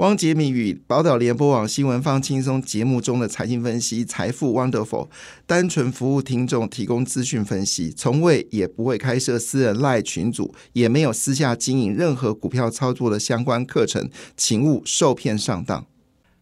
汪杰明与宝岛联播网新闻放轻松节目中的财经分析，财富 Wonderful，单纯服务听众，提供资讯分析，从未也不会开设私人赖群组，也没有私下经营任何股票操作的相关课程，请勿受骗上当。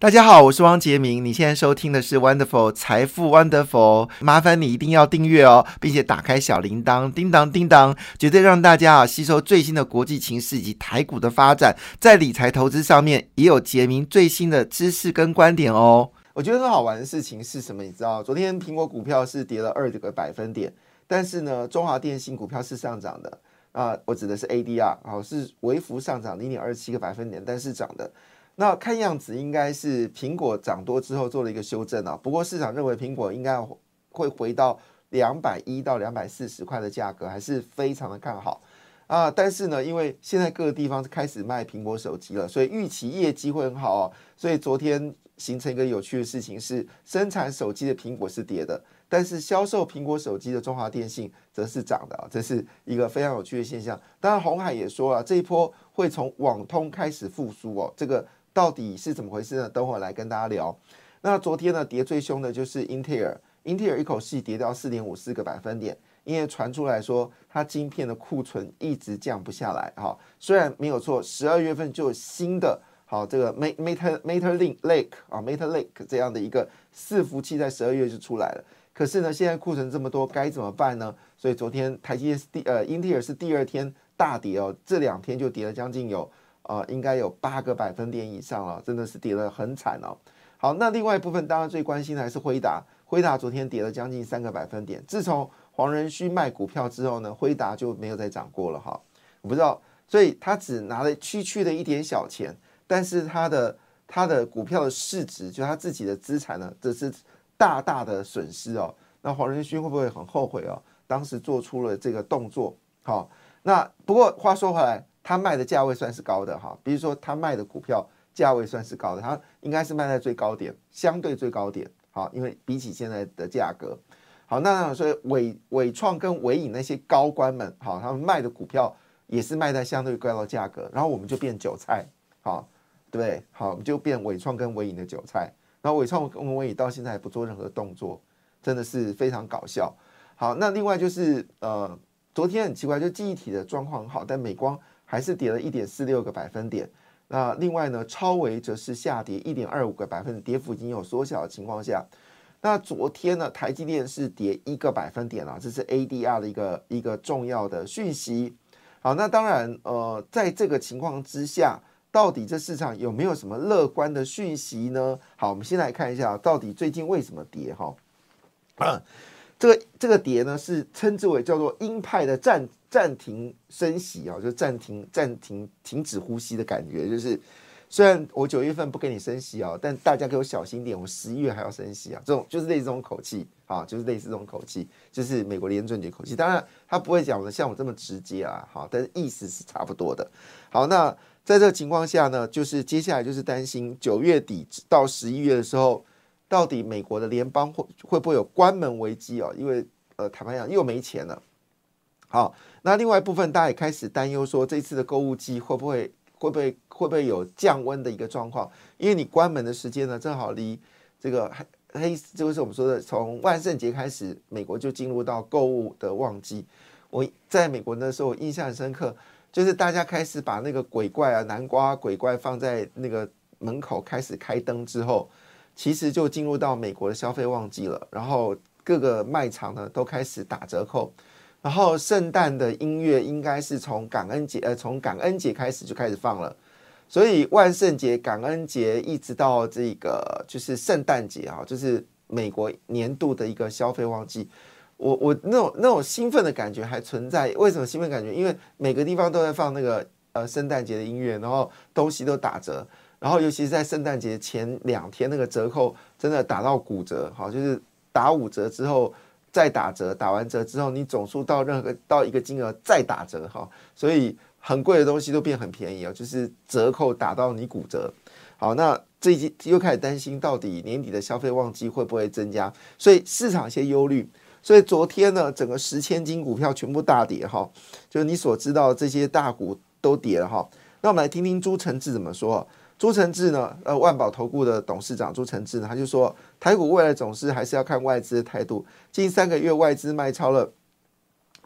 大家好，我是汪杰明。你现在收听的是 Wonderful 财富 Wonderful，麻烦你一定要订阅哦，并且打开小铃铛，叮当叮当，绝对让大家啊吸收最新的国际情势以及台股的发展，在理财投资上面也有杰明最新的知识跟观点哦。我觉得很好玩的事情是什么？你知道，昨天苹果股票是跌了二个百分点，但是呢，中华电信股票是上涨的啊，我指的是 ADR 啊，是微幅上涨零点二七个百分点，但是涨的。那看样子应该是苹果涨多之后做了一个修正啊，不过市场认为苹果应该会回到两百一到两百四十块的价格，还是非常的看好啊。但是呢，因为现在各个地方开始卖苹果手机了，所以预期业绩会很好哦。所以昨天形成一个有趣的事情是，生产手机的苹果是跌的，但是销售苹果手机的中华电信则是涨的啊，这是一个非常有趣的现象。当然，红海也说了，这一波会从网通开始复苏哦，这个。到底是怎么回事呢？等会来跟大家聊。那昨天呢，跌最凶的就是英特尔，英特尔一口气跌掉四点五四个百分点，因为传出来说它晶片的库存一直降不下来。哈，虽然没有错，十二月份就有新的好这个 Mate Mate Link Lake 啊 Mate Lake 这样的一个伺服器在十二月就出来了。可是呢，现在库存这么多，该怎么办呢？所以昨天台积电是第呃英特尔是第二天大跌哦，这两天就跌了将近有。啊，应该有八个百分点以上了，真的是跌得很惨哦。好，那另外一部分当然最关心的还是辉达，辉达昨天跌了将近三个百分点。自从黄仁勋卖股票之后呢，辉达就没有再涨过了哈。我不知道，所以他只拿了区区的一点小钱，但是他的他的股票的市值，就他自己的资产呢，这是大大的损失哦。那黄仁勋会不会很后悔哦？当时做出了这个动作。好，那不过话说回来。他卖的价位算是高的哈，比如说他卖的股票价位算是高的，他应该是卖在最高点，相对最高点，好，因为比起现在的价格，好，那所以伟伟创跟伟影那些高官们，好，他们卖的股票也是卖在相对高的价格，然后我们就变韭菜，好，对不对？好，我们就变伟创跟伟影的韭菜，然后伟创跟伟影到现在还不做任何动作，真的是非常搞笑。好，那另外就是呃，昨天很奇怪，就记忆体的状况很好，但美光。还是跌了一点四六个百分点。那另外呢，超维则是下跌一点二五个百分点，跌幅已经有缩小的情况下。那昨天呢，台积电是跌一个百分点啊，这是 ADR 的一个一个重要的讯息。好，那当然，呃，在这个情况之下，到底这市场有没有什么乐观的讯息呢？好，我们先来看一下，到底最近为什么跌？哈，这个这个跌呢，是称之为叫做鹰派的战。暂停升息啊，就暂停、暂停、停止呼吸的感觉。就是虽然我九月份不给你升息啊，但大家给我小心点，我十一月还要升息啊。这种就是类似这种口气啊，就是类似这种口气，就是美国联准局口气。当然他不会讲的像我这么直接啊，好，但是意思是差不多的。好，那在这个情况下呢，就是接下来就是担心九月底到十一月的时候，到底美国的联邦会会不会有关门危机啊？因为呃，坦白讲又没钱了。好，那另外一部分大家也开始担忧说，这次的购物季会不会会不会会不会有降温的一个状况？因为你关门的时间呢，正好离这个黑黑，就是我们说的从万圣节开始，美国就进入到购物的旺季。我在美国那时候印象很深刻，就是大家开始把那个鬼怪啊、南瓜鬼怪放在那个门口开始开灯之后，其实就进入到美国的消费旺季了。然后各个卖场呢都开始打折扣。然后圣诞的音乐应该是从感恩节，呃，从感恩节开始就开始放了，所以万圣节、感恩节一直到这个就是圣诞节啊，就是美国年度的一个消费旺季。我我那种那种兴奋的感觉还存在。为什么兴奋感觉？因为每个地方都在放那个呃圣诞节的音乐，然后东西都打折，然后尤其是在圣诞节前两天，那个折扣真的打到骨折，好，就是打五折之后。再打折，打完折之后，你总数到任何到一个金额再打折哈，所以很贵的东西都变很便宜啊，就是折扣打到你骨折。好，那最近又开始担心到底年底的消费旺季会不会增加，所以市场一些忧虑。所以昨天呢，整个十千金股票全部大跌哈，就是你所知道这些大股都跌了哈。那我们来听听朱承志怎么说。朱承志呢，呃，万宝投顾的董事长朱承志呢，他就说，台股未来总是还是要看外资的态度。近三个月外资卖超了，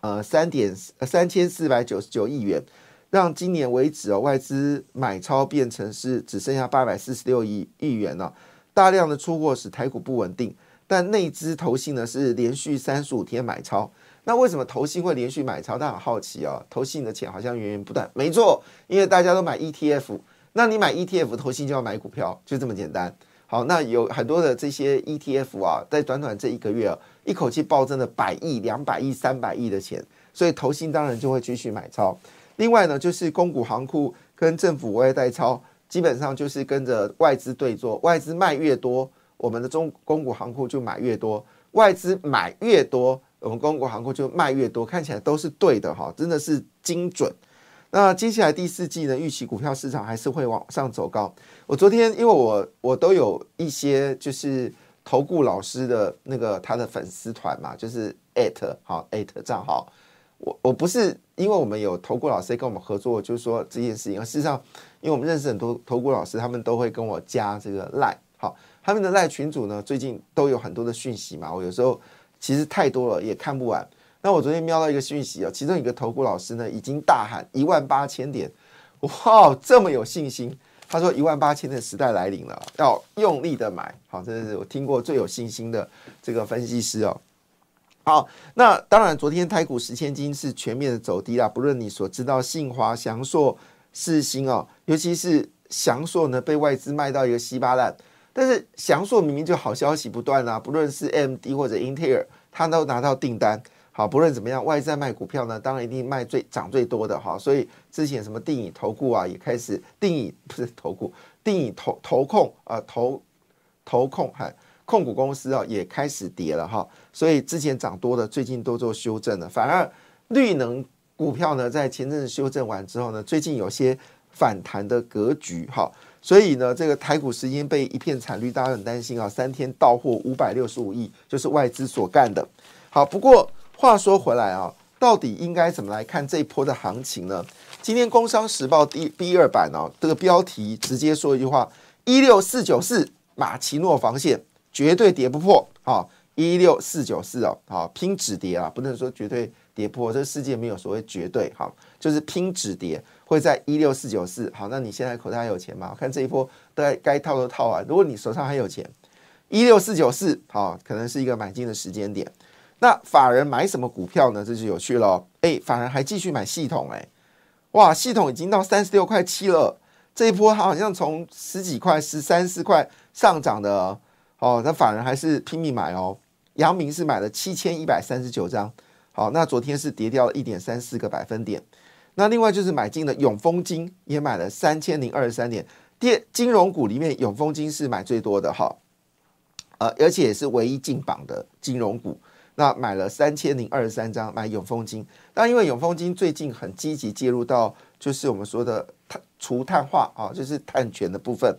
呃，三点三千四百九十九亿元，让今年为止哦，外资买超变成是只剩下八百四十六亿亿元了。大量的出货使台股不稳定，但内资投信呢是连续三十五天买超。那为什么投信会连续买超？大家很好奇哦，投信的钱好像源源不断。没错，因为大家都买 ETF，那你买 ETF，投信就要买股票，就这么简单。好，那有很多的这些 ETF 啊，在短短这一个月，一口气暴增了百亿、两百亿、三百亿的钱，所以投信当然就会继续买超。另外呢，就是公股行库跟政府外代超，基本上就是跟着外资对坐，外资卖越多，我们的中公股行库就买越多；外资买越多。我们公股行库就卖越多，看起来都是对的哈，真的是精准。那接下来第四季呢，预期股票市场还是会往上走高。我昨天因为我我都有一些就是投顾老师的那个他的粉丝团嘛，就是艾特好艾特账号。我我不是因为我们有投顾老师跟我们合作，就是说这件事情。事实上，因为我们认识很多投顾老师，他们都会跟我加这个赖好，他们的赖群主呢，最近都有很多的讯息嘛，我有时候。其实太多了，也看不完。那我昨天瞄到一个讯息啊，其中一个投顾老师呢，已经大喊一万八千点，哇，这么有信心。他说一万八千的时代来临了，要用力的买。好，这是我听过最有信心的这个分析师哦。好，那当然，昨天台股十千金是全面的走低啦。不论你所知道信华、祥硕、世新哦，尤其是祥硕呢，被外资卖到一个稀巴烂。但是祥硕明明就好消息不断啊，不论是 M D 或者英特尔，它都拿到订单。好，不论怎么样，外在卖股票呢，当然一定卖最涨最多的哈。所以之前什么定影投顾啊，也开始定影不是投顾，定影投投控啊投投控哈控股公司啊也开始跌了哈。所以之前涨多的，最近都做修正了。反而绿能股票呢，在前阵子修正完之后呢，最近有些反弹的格局哈。所以呢，这个台股时间被一片惨绿，大家很担心啊。三天到货五百六十五亿，就是外资所干的。好，不过话说回来啊，到底应该怎么来看这一波的行情呢？今天《工商时报》第第二版哦，这个标题直接说一句话：一六四九四马奇诺防线绝对跌不破。啊，一六四九四哦，好拼止跌啊，不能说绝对跌破，这个世界没有所谓绝对，好，就是拼止跌。会在一六四九四，好，那你现在口袋还有钱吗？看这一波，该该套都套完。如果你手上还有钱，一六四九四，好，可能是一个买进的时间点。那法人买什么股票呢？这就有趣了。哎，法人还继续买系统，哎，哇，系统已经到三十六块七了。这一波它好像从十几块、十三四块上涨的，哦，那法人还是拼命买哦。阳明是买了七千一百三十九张，好，那昨天是跌掉了一点三四个百分点。那另外就是买进的永丰金也买了三千零二十三点，第金融股里面永丰金是买最多的哈，呃，而且也是唯一进榜的金融股。那买了三千零二十三张买永丰金，那因为永丰金最近很积极介入到就是我们说的碳除碳化啊，就是碳权的部分。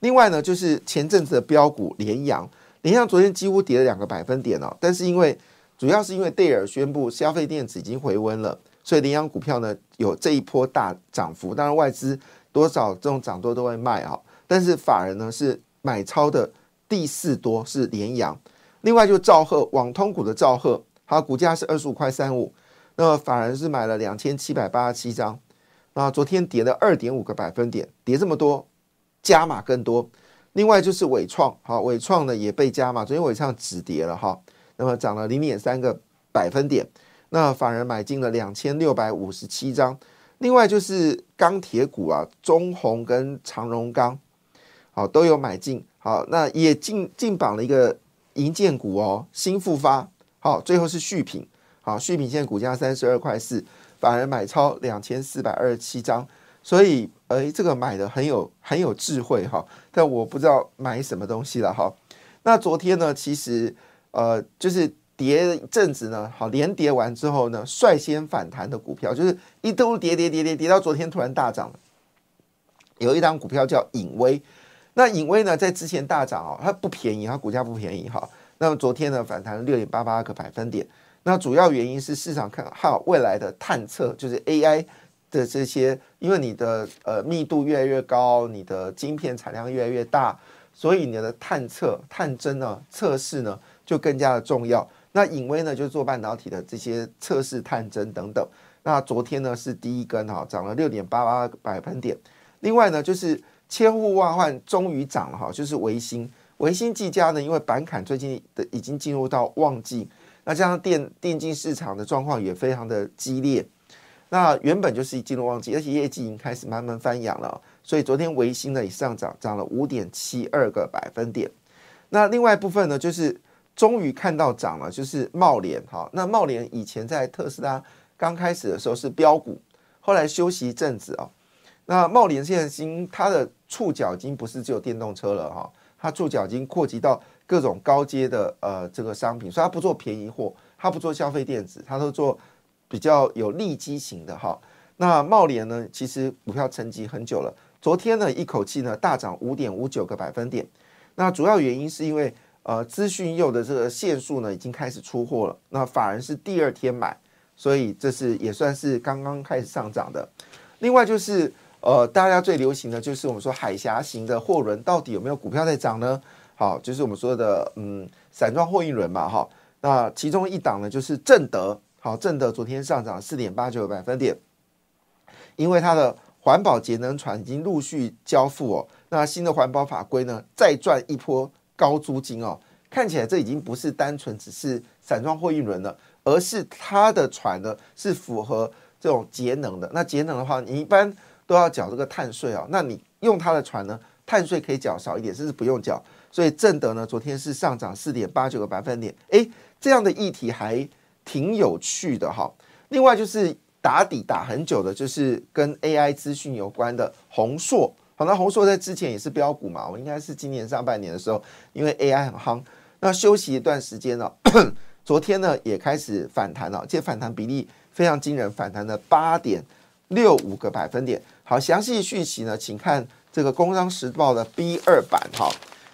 另外呢，就是前阵子的标股联阳，联阳昨天几乎跌了两个百分点哦，但是因为主要是因为戴尔宣布消费电子已经回温了。所以羚羊股票呢有这一波大涨幅，当然外资多少这种涨多都会卖啊，但是法人呢是买超的第四多是联阳，另外就兆赫网通股的兆赫，它股价是二十五块三五，那么法人是买了两千七百八十七张，那昨天跌了二点五个百分点，跌这么多加码更多，另外就是伟创，好伟创呢也被加码，昨天伟创止跌了哈，那么涨了零点三个百分点。那法人买进了两千六百五十七张，另外就是钢铁股啊，中红跟长荣钢，好都有买进，好那也进进榜了一个银建股哦，新复发，好最后是续品，好续品现在股价三十二块四，反而买超两千四百二十七张，所以诶这个买的很有很有智慧哈，但我不知道买什么东西了哈。那昨天呢，其实呃就是。跌一阵子呢，好，连跌完之后呢，率先反弹的股票就是一度跌跌跌跌跌到昨天突然大涨了。有一张股票叫影威，那影威呢在之前大涨哦，它不便宜，它股价不便宜哈。那么昨天呢反弹六点八八个百分点，那主要原因是市场看好未来的探测，就是 AI 的这些，因为你的呃密度越来越高，你的晶片产量越来越大，所以你的探测、探针呢、测试呢就更加的重要。那隐微呢，就是做半导体的这些测试、探针等等。那昨天呢是第一根哈，涨了六点八八百分点。另外呢，就是千呼万唤终于涨了哈，就是维新。维新技嘉呢，因为板坎最近的已经进入到旺季，那加上电电竞市场的状况也非常的激烈。那原本就是进入旺季，而且业绩已经开始慢慢翻扬了，所以昨天维新呢也上涨，涨了五点七二个百分点。那另外一部分呢，就是终于看到涨了，就是茂联哈。那茂联以前在特斯拉刚开始的时候是标股，后来休息一阵子啊。那茂联现在已经它的触角已经不是只有电动车了哈。它触角已经扩及到各种高阶的呃这个商品，所以它不做便宜货，它不做消费电子，它都做比较有利基型的哈。那茂联呢，其实股票沉寂很久了，昨天呢一口气呢大涨五点五九个百分点。那主要原因是因为呃资讯用的这个线数呢已经开始出货了，那法人是第二天买，所以这是也算是刚刚开始上涨的。另外就是。呃，大家最流行的就是我们说海峡型的货轮，到底有没有股票在涨呢？好，就是我们说的嗯，散装货运轮嘛，哈。那其中一档呢，就是正德，好，正德昨天上涨四点八九个百分点，因为它的环保节能船已经陆续交付哦。那新的环保法规呢，再赚一波高租金哦。看起来这已经不是单纯只是散装货运轮了，而是它的船呢是符合这种节能的。那节能的话，你一般。都要缴这个碳税哦，那你用它的船呢，碳税可以缴少一点，甚至不用缴。所以正德呢，昨天是上涨四点八九个百分点，诶，这样的议题还挺有趣的哈。另外就是打底打很久的，就是跟 AI 资讯有关的宏硕，好，那宏硕在之前也是标股嘛，我应该是今年上半年的时候，因为 AI 很夯，那休息一段时间了，昨天呢也开始反弹了，这反弹比例非常惊人，反弹了八点六五个百分点。好，详细讯息呢，请看这个《工商时报》的 B 二版哈。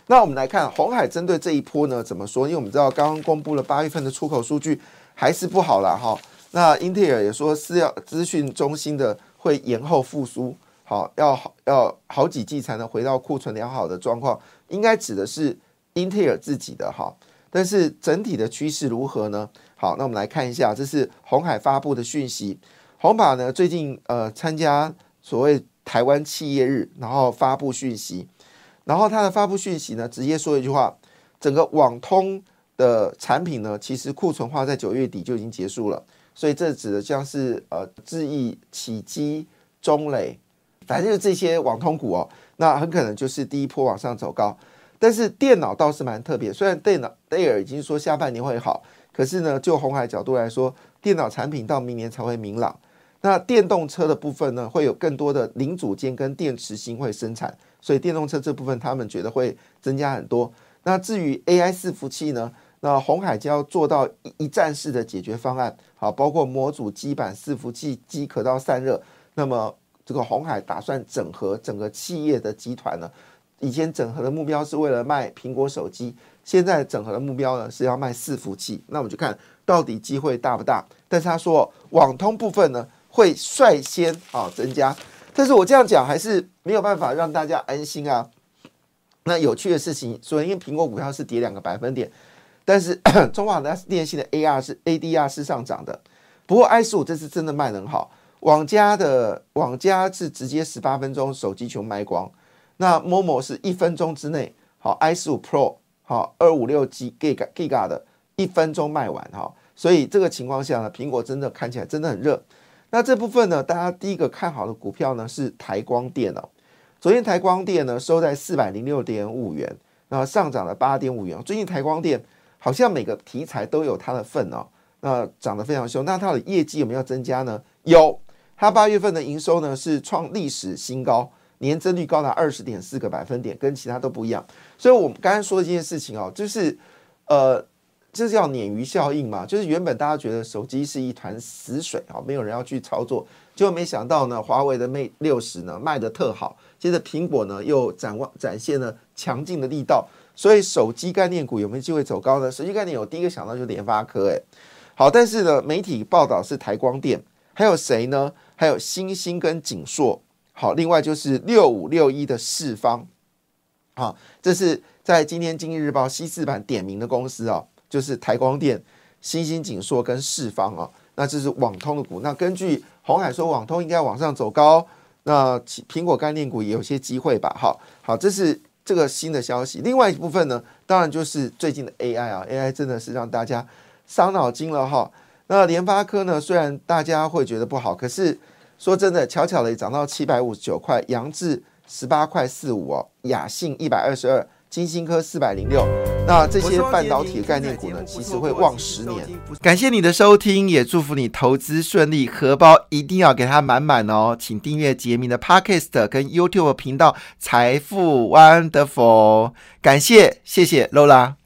那我们来看红海针对这一波呢怎么说？因为我们知道刚刚公布了八月份的出口数据还是不好了哈。那英特尔也说是要资讯中心的会延后复苏，好要好要好几季才能回到库存良好的状况，应该指的是英特尔自己的哈。但是整体的趋势如何呢？好，那我们来看一下，这是红海发布的讯息。红海呢最近呃参加。所谓台湾企业日，然后发布讯息，然后它的发布讯息呢，直接说一句话：整个网通的产品呢，其实库存化在九月底就已经结束了。所以这指的像是呃智易、启基、中磊，反正就是这些网通股哦，那很可能就是第一波往上走高。但是电脑倒是蛮特别，虽然电脑戴尔已经说下半年会好，可是呢，就红海角度来说，电脑产品到明年才会明朗。那电动车的部分呢，会有更多的零组件跟电池芯会生产，所以电动车这部分他们觉得会增加很多。那至于 AI 伺服器呢，那红海就要做到一站式的解决方案，好，包括模组、基板、伺服器、机壳到散热。那么这个红海打算整合整个企业的集团呢，以前整合的目标是为了卖苹果手机，现在整合的目标呢是要卖伺服器。那我们就看到底机会大不大？但是他说网通部分呢？会率先啊增加，但是我这样讲还是没有办法让大家安心啊。那有趣的事情，所以因为苹果股票是跌两个百分点，但是 中华电信的 AR 是 ADR 是上涨的。不过 i 十五这次真的卖很好，网家的网家是直接十八分钟手机全卖光，那 Momo 是一分钟之内，好 i 十五 Pro 好二五六 G Giga Giga 的一分钟卖完哈，所以这个情况下呢，苹果真的看起来真的很热。那这部分呢，大家第一个看好的股票呢是台光电哦。昨天台光电呢收在四百零六点五元，那上涨了八点五元。最近台光电好像每个题材都有它的份哦，那涨得非常凶。那它的业绩有没有增加呢？有，它八月份的营收呢是创历史新高，年增率高达二十点四个百分点，跟其他都不一样。所以我们刚刚说的这件事情哦，就是呃。这叫鲶鱼效应嘛？就是原本大家觉得手机是一团死水啊，没有人要去操作，结果没想到呢，华为的 Mate 六十呢卖的特好，接着苹果呢又展望展现了强劲的力道，所以手机概念股有没有机会走高呢？手机概念有第一个想到就是联发科，诶，好，但是呢，媒体报道是台光电，还有谁呢？还有新星跟景硕，好，另外就是六五六一的四方，好，这是在今天经济日报西四版点名的公司啊，就是台光电、新兴景硕跟世方啊，那这是网通的股。那根据红海说，网通应该往上走高，那苹果概念股也有些机会吧？好，好，这是这个新的消息。另外一部分呢，当然就是最近的 AI 啊，AI 真的是让大家伤脑筋了哈。那联发科呢？虽然大家会觉得不好，可是说真的，巧巧的也涨到七百五十九块，扬智十八块四五哦，雅信一百二十二，金星科四百零六。那这些半导体概念股呢，其实会旺十年。感谢你的收听，也祝福你投资顺利，荷包一定要给它满满哦。请订阅杰明的 Podcast 跟 YouTube 频道财富 Wonderful。感谢，谢谢 Lola。